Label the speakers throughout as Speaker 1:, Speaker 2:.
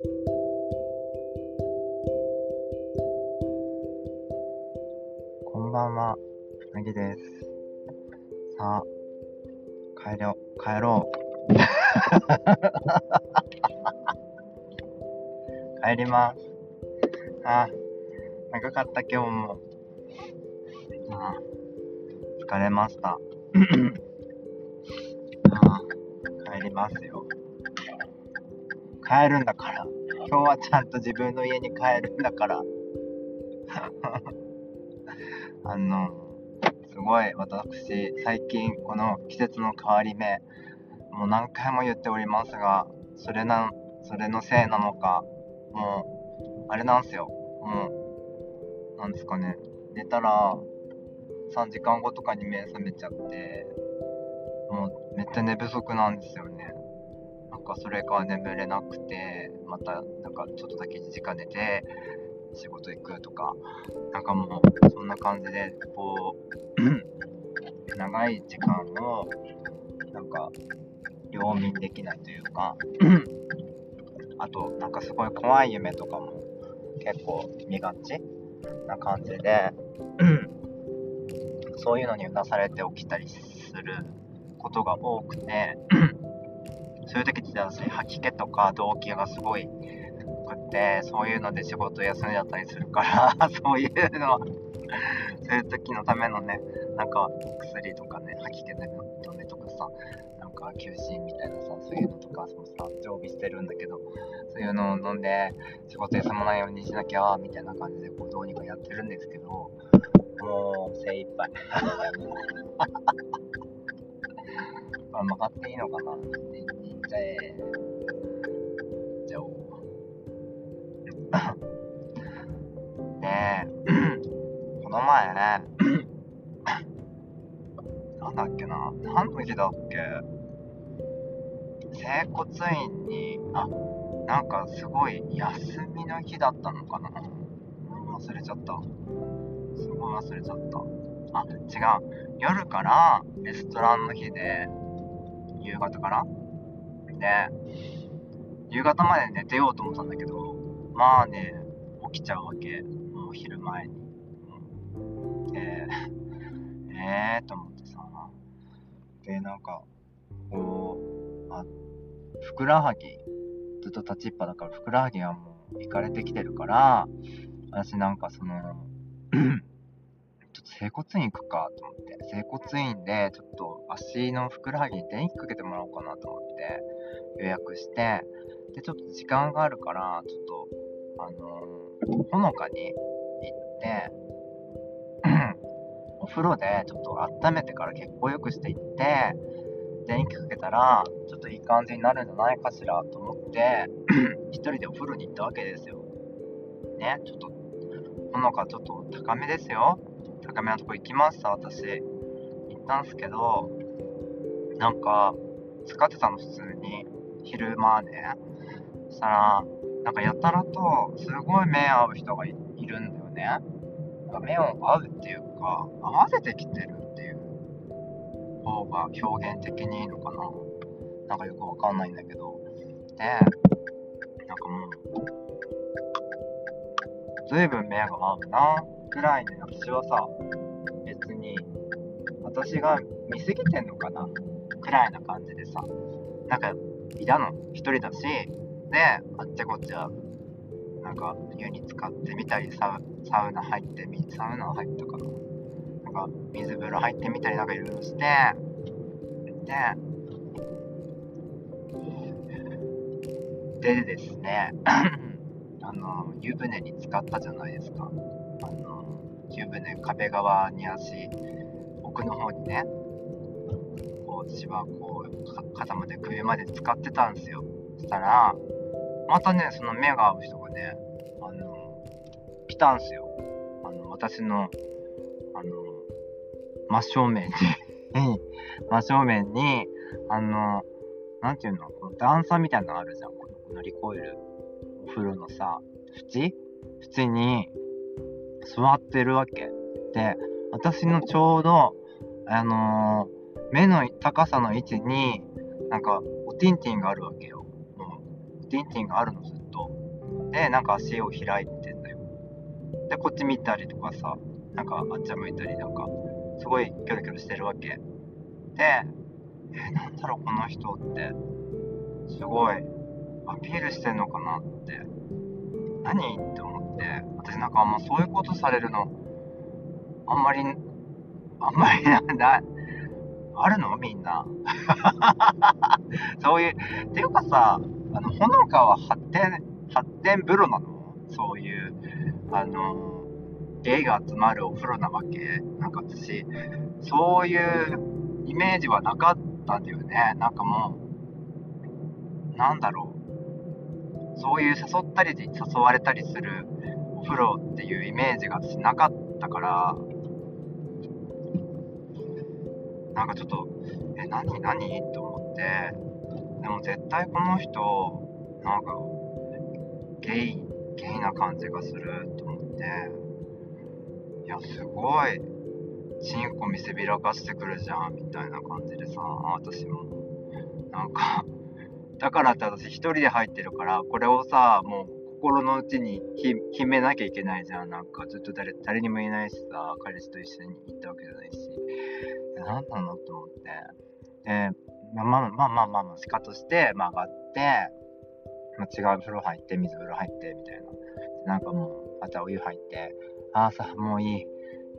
Speaker 1: こんばんは、なぎです。さあ、帰ろう、帰ろう。帰ります。あ、長かった今日も。あ疲れました。あ帰りますよ。帰るんだから。今日はちゃんと自分の家に帰るんだから。あの、すごい私、最近この季節の変わり目、もう何回も言っておりますが、それな、それのせいなのか、もう、あれなんですよ。もう、なんですかね、寝たら、3時間後とかに目覚めちゃって、もうめっちゃ寝不足なんですよね。なんかそれが眠れなくて、またなんかちょっとだけ1時間寝て、仕事行くとか、なんかもうそんな感じで、こう、長い時間を、なんか、両眠できないというか、あと、なんかすごい怖い夢とかも結構見がちな感じで、そういうのにうなされて起きたりすることが多くて、そういう時って私吐き気とか動悸がすごいくって、そういうので仕事休んじゃったりするから、そういうのは、そういう時のためのね、なんか薬とかね、吐き気止めとかさ、なんか休診みたいなさ、そういうのとかもさ、常備してるんだけど、そういうのを飲んで仕事休まないようにしなきゃ、みたいな感じでこうどうにかやってるんですけど、もう精一杯。あ曲がっていいのかなっちゃえ。行っちゃおう。で、この前、なんだっけな、何の日だっけ整骨院に、あ、なんかすごい休みの日だったのかな忘れちゃった。すごい忘れちゃった。あ、違う。夜からレストランの日で、夕方からで、夕方まで寝てようと思ったんだけど、まあね、起きちゃうわけ。もう昼前に。で、えーと思ってさ。で、なんか、こう、あ、ふくらはぎ、ずっと立ちっぱだから、ふくらはぎがもう、いかれてきてるから、私なんかその、整骨院行くかと思って、整骨院でちょっと足のふくらはぎに電気かけてもらおうかなと思って予約して、で、ちょっと時間があるから、ちょっと、あのーほのかに行って、お風呂でちょっと温めてから血行良くしていって、電気かけたら、ちょっといい感じになるんじゃないかしらと思って、一人でお風呂に行ったわけですよ。ね、ちょっと、ほのかちょっと高めですよ。高めのとこ行きました、私。行ったんすけど、なんか、使ってたの普通に、昼間ね。そしたら、なんかやたらと、すごい目合う人がいるんだよね。なんか目を合うっていうか、合わせてきてるっていう方が表現的にいいのかな。なんかよくわかんないんだけど。で、なんかもう、ずいぶん目が合うな、くらいに私はさ、別に、私が見すぎてんのかな、くらいな感じでさ、なんか、いたの、一人だし、で、あっちゃこっちゃ、なんか、湯に使ってみたり、サウサウナ入ってみ、サウナ入ったかな。なんか、水風呂入ってみたり、なんかいろいろして、で、でですね、あの、湯船に浸かったじゃないですか。あの、湯船、壁側に足、奥の方にね、こう、私はこう、肩まで首まで使ってたんですよ。そしたら、またね、その目が合う人がね、あの、来たんすよ。あの、私の、あの、真正面に 真正面に、あの、なんていうの、この段差みたいなのあるじゃん。この乗り越えるお風呂のさ、縁？縁に座ってるわけ。で、私のちょうど、あのー目の高さの位置に、なんか、おティンティンがあるわけよ。もう、おティンティンがあるの、ずっと。でなんか足を開いてんだよでこっち見たりとかさなんかあっちゃ向いたりなんかすごいキョロキョロしてるわけでえなんだろうこの人ってすごいアピールしてんのかなって何って思って私なんかあんまそういうことされるのあんまりあんまりなんだあるの？みんな。そういうっていうかさあのほのかは発展発展風呂なの？そういうあのゲイが集まるお風呂なわけ？なんか私そういうイメージはなかったんだよね。なんかもうなんだろう。そういう誘ったり誘われたりするお風呂っていうイメージが私なかったからなんかちょっとえ何何？と思ってでも絶対この人なんかゲイゲイな感じがすると思っていやすごいチンコ見せびらかしてくるじゃんみたいな感じでさ私も。なんかだからって私一人で入ってるからこれをさもう心の内に秘めなきゃいけないじゃん。なんかずっと誰誰にも言えないしさ彼氏と一緒に行ったわけじゃないし。何なのと思って。でまあまあまあまあまあ、まあ、仕方して、まあ、上がって、まあ、違う風呂入って水風呂入ってみたいな。なんかもうまたお湯入ってああさもういい。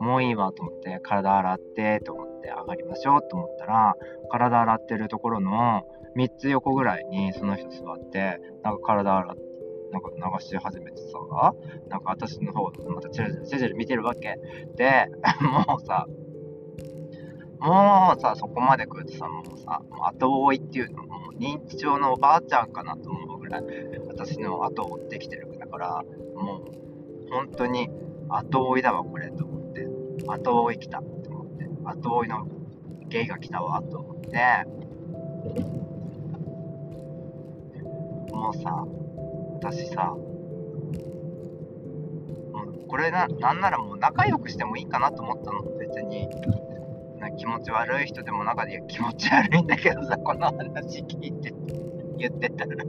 Speaker 1: もういいわと思って体洗ってと思って上がりましょうと思ったら体洗ってるところの3つ横ぐらいにその人座ってなんか体洗ってなんか流し始めてさなんか私の方またチラチラチラチラ見てるわけで もうさもうさ、そこまで来るとさ、もうさ、もう後追いっていうのもう、認知症のおばあちゃんかなと思うぐらい、私の後を追ってきてるだから、もう、本当に後追いだわ、これ、と思って。後追い来た、と思って。後追いのゲイが来たわ、と思って。もさ、私さ、もうこれな、なんならもう仲良くしてもいいかなと思ったの、別に。な気持ち悪い人でも中で気持ち悪いんだけどさこの話聞いて言ってたら。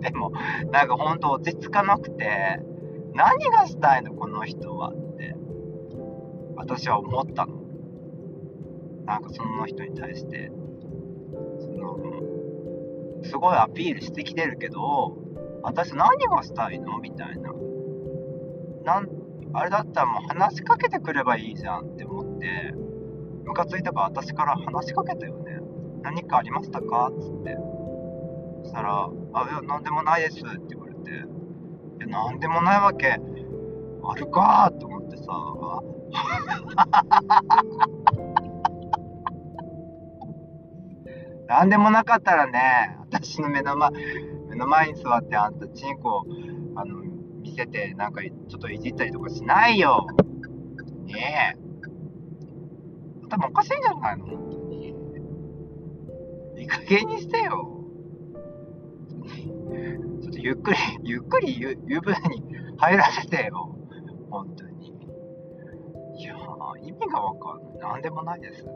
Speaker 1: でもなんかほんと落ち着かなくて何がしたいのこの人はって私は思ったの。なんかその人に対してそのすごいアピールしてきてるけど私何がしたいの？みたいな。なんあれだったらもう話しかけてくればいいじゃんって思って、ムカついたから私から話しかけたよね。何かありましたか？っつって。そしたら、あ、いや、なんでもないですって言われて、いや、なんでもないわけ、あるかと思ってさ、なんでもなかったらね、私の目の前、目の前に座ってあんたチンコ、あの、見せて、なんかちょっといじったりとかしないよ。ねえ。頭おかしいんじゃないの？本当に。いい加減にしてよ。ちょっとゆっくり、ゆっくり湯湯船に入らせてよ。本当に。いやー、意味がわかんない。なんでもないですって。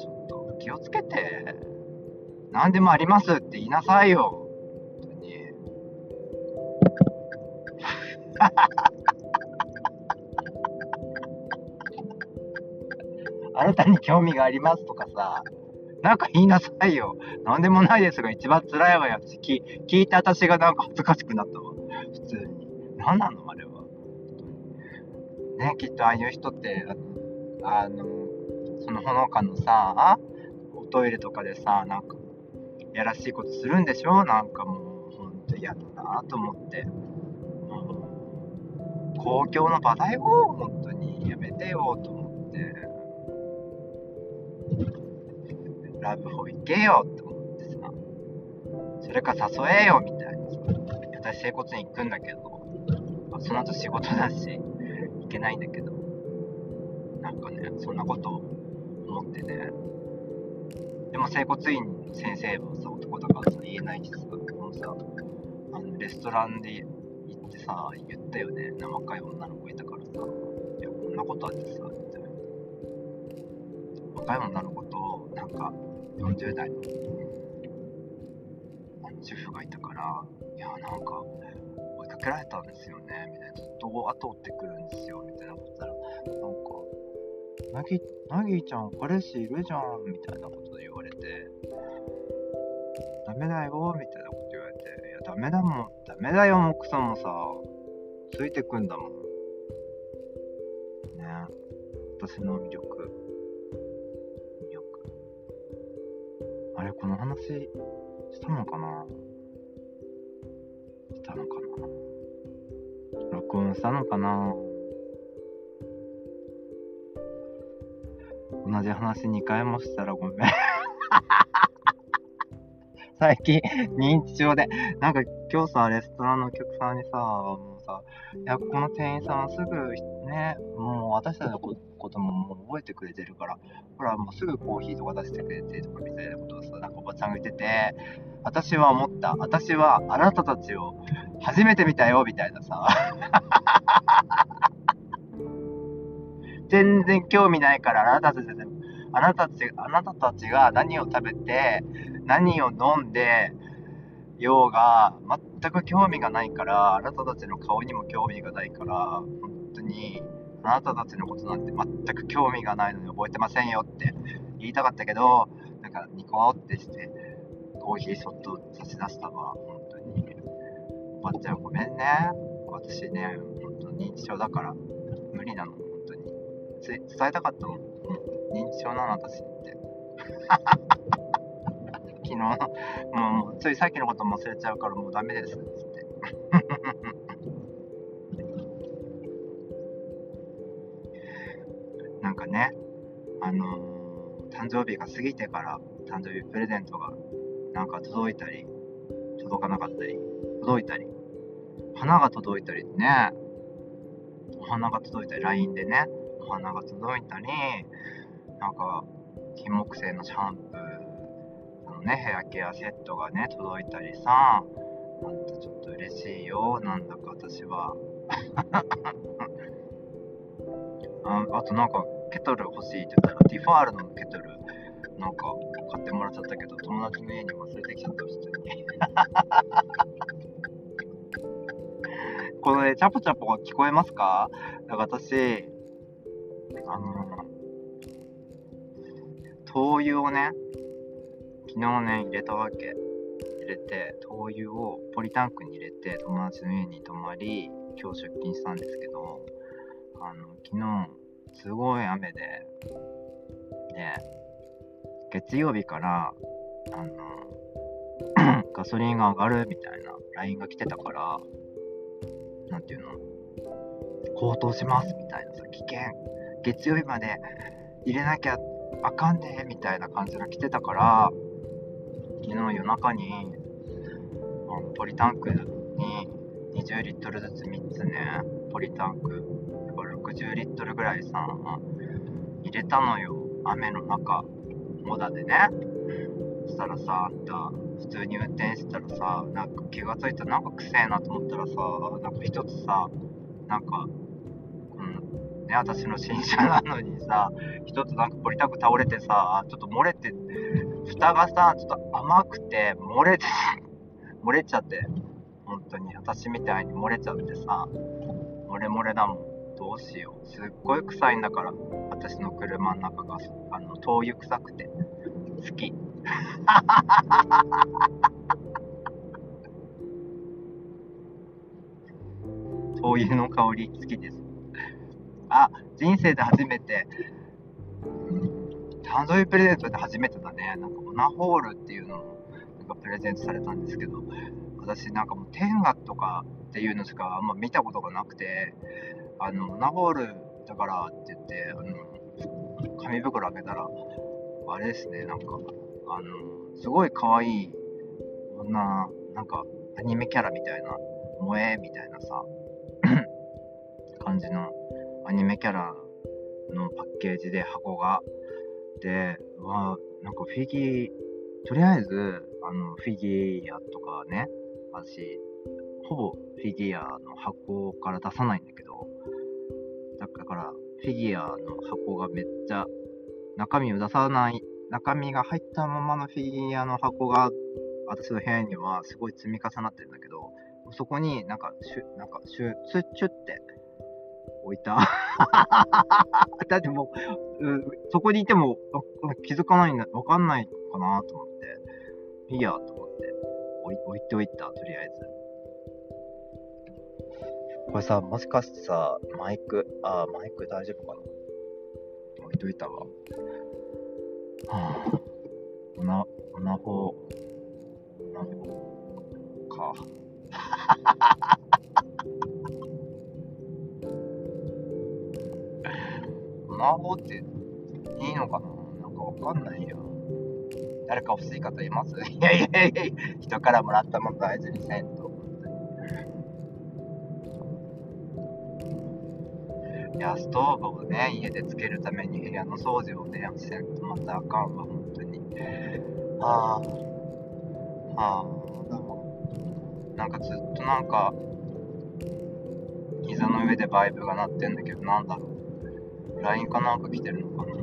Speaker 1: ちょっと気をつけて。何でもありますって言いなさいよ本当に。あなたに興味がありますとかさ、なんか言いなさいよ。なんでもないですが一番辛いわよ。聞聞いて私がなんか恥ずかしくなったわ。普通に。何なのあれは。ね、きっとああいう人って、あの、そのほのかのさ、おトイレとかでさ、なんか、やらしいことするんでしょ？なんかもう、ほんと嫌だなと思ってもう。公共の場だよ、本当に。やめてよ、と思って。ラブホ行けよ、って思ってさ。それか誘えよ、みたいなさ。私、整骨院行くんだけど、その後仕事だし、行けないんだけど、なんかね、そんなこと思ってね。でも、整骨院先生はさ、男だからさ、言えないしさ、もうさ、あのレストランで行ってさ、言ったよね。若い女の子いたからさ、いや、こんなことあってさ、みたいな。若い女の子と、なんか、40代の主婦がいたからいやなんか追いかけられたんですよねみたいなずっと後追ってくるんですよみたいなことなぎなぎちゃん彼氏いるじゃんみたいなこと言われてダメだよみたいなこと言われていやダメだもんダメだよもクソもさついてくんだもん。ね。私の魅力。魅力。あれこの話したのかな？したのかな？録音したのかな？同じ話2回もしたらごめん。最近認知症で。なんか今日さレストランのお客さんにさもうさいやここの店員さんすぐねもう私たちのことももう覚えてくれてるからほらもうすぐコーヒーとか出してくれてとかみたいなことをさなんかおばちゃんが言ってて私は思った。私はあなたたちを初めて見たよみたいなさ全然興味ないからあなたたちあなたたちあなたたちが何を食べて何を飲んでようが全く興味がないからあなたたちの顔にも興味がないから本当にあなたたちのことなんて全く興味がないのに覚えてませんよって言いたかったけどなんかニコってしてコーヒーそっと差し出したわ。本当に。おばっちゃんごめんね。私ね本当認知症だから無理なの。伝えたかったもん、うん、認知症なの私って。昨日もうついさっきのことも忘れちゃうからもうダメですっつって。なんかねあのー、誕生日が過ぎてから誕生日プレゼントがなんか届いたり届かなかったり届いたり花が届いたりね。お花が届いたり LINE でね。花が届いたりなんか金木犀のシャンプーあのねヘアケアセットがね届いたりさなんとちょっと嬉しいよなんだか私は。ああとなんかケトル欲しいって言ったらティファールのケトルなんか買ってもらっちゃったけど友達の家に忘れてきちゃった普通に。このねチャポチャポが聞こえますか？か私あの灯油をね昨日ね入れたわけ。入れて灯油をポリタンクに入れて友達の家に泊まり今日出勤したんですけどあの昨日すごい雨でで月曜日からあの ガソリンが上がるみたいな LINE が来てたからなんていうの高騰しますみたいなさ危険月曜日まで入れなきゃあかんでみたいな感じが来てたから昨日夜中にポリタンクに20リットルずつ3つねポリタンク60リットルぐらいさ入れたのよ。雨の中モダでね。そしたらさあんた普通に運転してたらさなんか気がついたらなんかくせえなと思ったらさなんか一つさなんかね私の新車なのにさ一つなんかポリタンク倒れてさちょっと漏れて蓋がさちょっと甘くて漏れて 漏れちゃって本当に私みたいに漏れちゃってさ漏れ漏れだもん。どうしよう。すっごい臭いんだから私の車の中が。あの灯油臭くて。好き。灯油の香り好きです。あ人生で初めて。誕生日プレゼントで初めてだね。なんかモナホールっていうのをなんかプレゼントされたんですけど。私なんかもう天下とかっていうのしかあんま見たことがなくて。あのオ、ナホールだからって言って、あの、紙袋開けたら、あれですね、なんか、あの、すごい可愛い、こんな、なんか、アニメキャラみたいな、萌えみたいなさ、感じのアニメキャラのパッケージで箱が。で、わ、なんかフィギュとりあえず、あの、フィギュアとかね、私、ほぼフィギュアの箱から出さないんだけど、だからフィギュアの箱がめっちゃ中身を出さない中身が入ったままのフィギュアの箱が私の部屋にはすごい積み重なってるんだけど、そこになんか、シュなんかシュツッチュって置いた。だってもう、うそこにいても気づかないんだ、わかんないかなと思って、いいやと思って置い置いておいた、とりあえず。これさ、もしかしてさ、マイク、あ、マイク大丈夫かな置いといたわ。は、あ、オナ、オナホ、オナホか。オナホっていいのかな？なんかわかんないよ。誰か欲しい方います？いやいやいや人からもらったもの大事にせんと。いや、ストーブをね、家でつけるために部屋の掃除をね、せんとまたあかんわ、本当に。はあ、はあ、でも、なんかずっとなんか、膝の上でバイブが鳴ってんだけど、なんだろう。LINE かなんか来てるのかな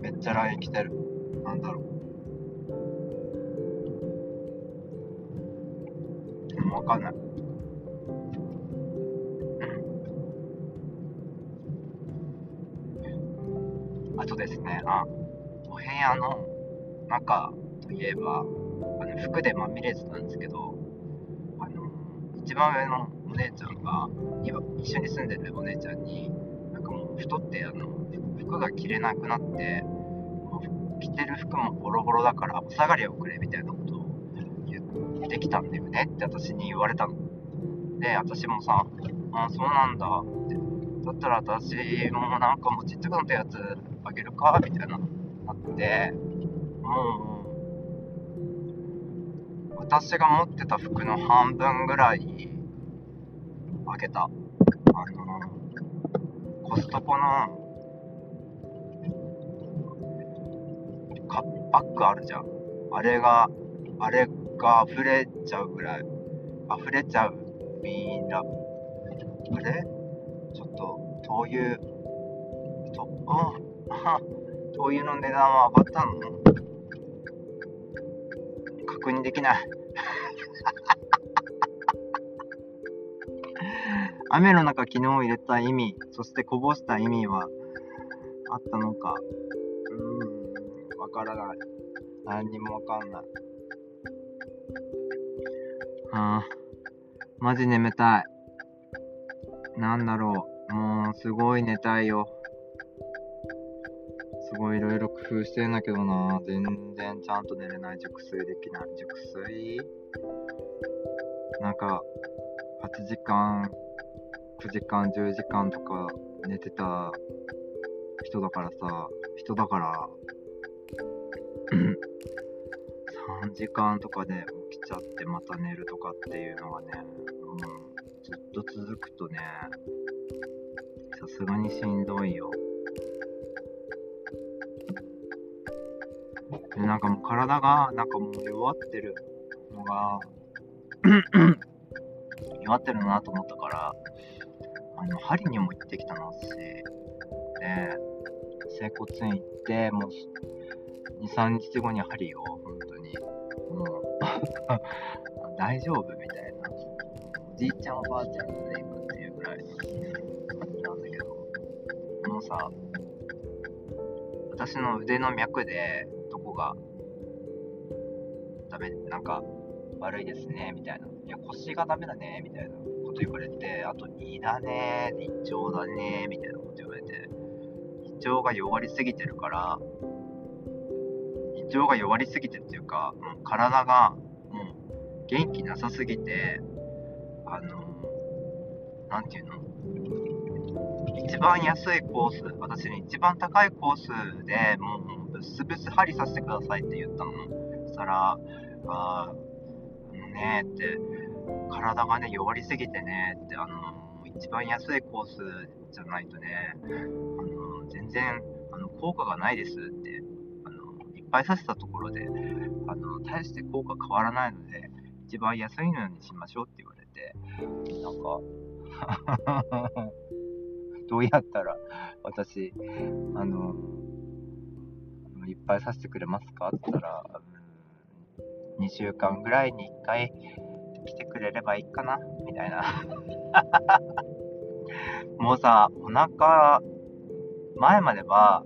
Speaker 1: めっちゃ LINE 来てる。なんだろう。わかんない。あとですね、あ、お部屋の中といえば、あの服でまみれてたんですけど、一番上のお姉ちゃんが、今一緒に住んでるお姉ちゃんに、なんかもう太ってあの服が着れなくなって、着てる服もボロボロだからお下がりをくれみたいなことをできたんだよねって私に言われたの。で、私もさ、あ、そうなんだって。だったら私もなんかもうちっちゃくなったやつあげるかみたいな、なって、もう、私が持ってた服の半分ぐらいあげた。あの、コストコの、カックあるじゃん。あれが、あれが溢れちゃうぐらい、溢れちゃうミイラブ。あれ？ちょっと、灯油、と、あ、あ、灯油の値段は上がったの？確認できない。雨の中昨日入れた意味、そしてこぼした意味はあったのか。うーん、わからない。何にもわかんない。ああ、マジ眠たい。なんだろう。もう、すごい寝たいよ。すごいいろいろ工夫してんだけどな。全然ちゃんと寝れない。熟睡できない。熟睡？なんか、8時間、9時間、10時間とか寝てた人だからさ、人だから、3時間とかで起きちゃってまた寝るとかっていうのがね、うん、ずっと続くとね、さすがにしんどいよ。なんかもう体がなんかもう弱ってるのが弱ってるなと思ったからあの針にも行ってきたの私で整骨院行ってもう23日後に針を本当にもう 大丈夫みたいな。おじいちゃんおばあちゃんとで行くっていうぐらいのなんだけど、このさ、私の腕の脈で、どこがダメ、なんか悪いですね、みたいな。いや、腰がダメだね、みたいなこと言われて、あと胃だね、胃腸だね、みたいなこと言われて、胃腸が弱りすぎてるから、情が弱りすぎてっていうか、もう体がもう元気なさすぎて、あの、なんていうの？一番安いコース、私に一番高いコースでもうブスブス針させてくださいって言ったの。そしたら、って、体がね、弱りすぎてねって、あの、一番安いコースじゃないとね、あの、全然、あの、効果がないですってあのいっぱいさせたところで、あの、大して効果変わらないので、一番安いのにしましょうって言われて、なんか どうやったら私、あの、いっぱいさせてくれますかって言ったら、2週間ぐらいに1回来てくれればいいかなみたいな。もうさ、お腹、前までは、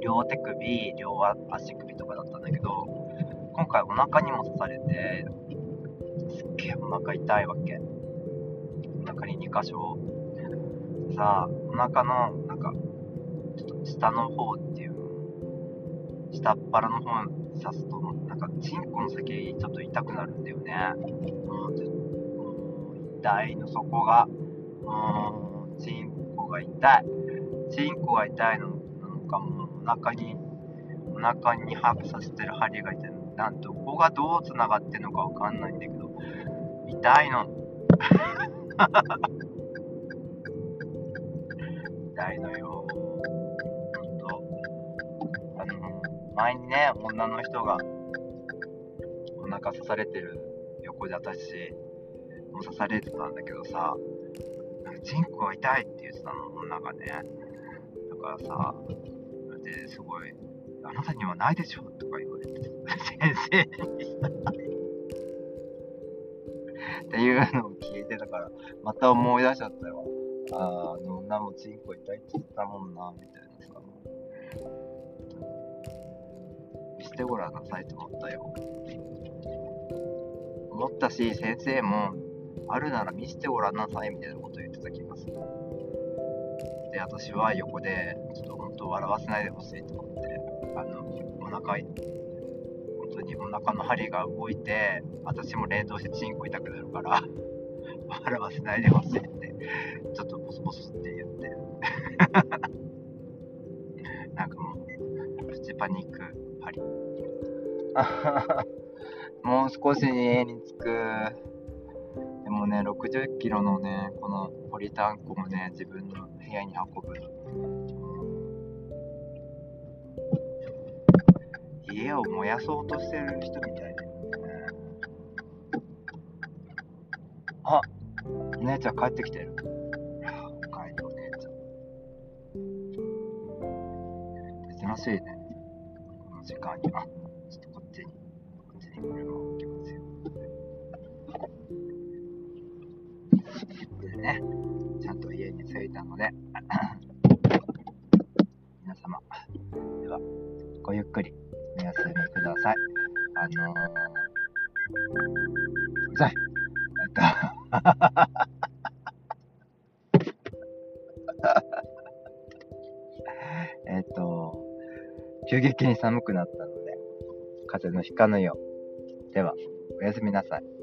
Speaker 1: 両手首、両足首とかだったんだけど、今回お腹にも刺されて、すっげえお腹痛いわけ。お腹に2箇所。さあ、お腹の、なんか、ちょっと下の方っていう、下っ腹の方に刺すと、なんか、チンコの先ちょっと痛くなるんだよね。痛いの、そこが。もう、チンコが痛い。チンコが痛いの、なんかもう、お腹に、お腹に刺してる針が痛いて、なんどこがどう繋がってんのかわかんないんだけど、痛いの。痛いのよ。ほんと。あの、前にね、女の人が、お腹刺されてる横で私、も刺されてたんだけどさ、チンコが痛いって言ってたの、女がね。だからさ、ですごい、あなたにはないでしょとか言われて、先生に、っていうのを聞いてたから、また思い出しちゃったよ。ああ、あの女もチンコ痛いって言ったもんな、みたいなさ。してごらんなさいと思ったよ。思ったし、先生も、あるなら見せてごらんなさいみたいなこと言ってた気がする。で、私は横で、ちょっと本当笑わせないでほしいと思って、あの、お腹、本当にお腹の針が動いて、私も冷凍してチンコ痛くなるから、笑わせないでほしいって、ちょっとボソボソって言って。なんかもう、プチパニック針。もう少し家に着く。でもね、60キロのね、このポリタンクをね、自分の部屋に運ぶ。家を燃やそうとしてる人みたいだよね。あお姉ちゃん帰ってきてる。おかえりお姉ちゃん。珍しいね。この時間に。あ、ちょっとこっちに、こっちに車をでね、ちゃんと家に着いたので、皆様、では、ごゆっくりお休みください。あのー、じゃあ、えっと、えっと、急激に寒くなったので、風邪のひかぬよう。では、おやすみなさい。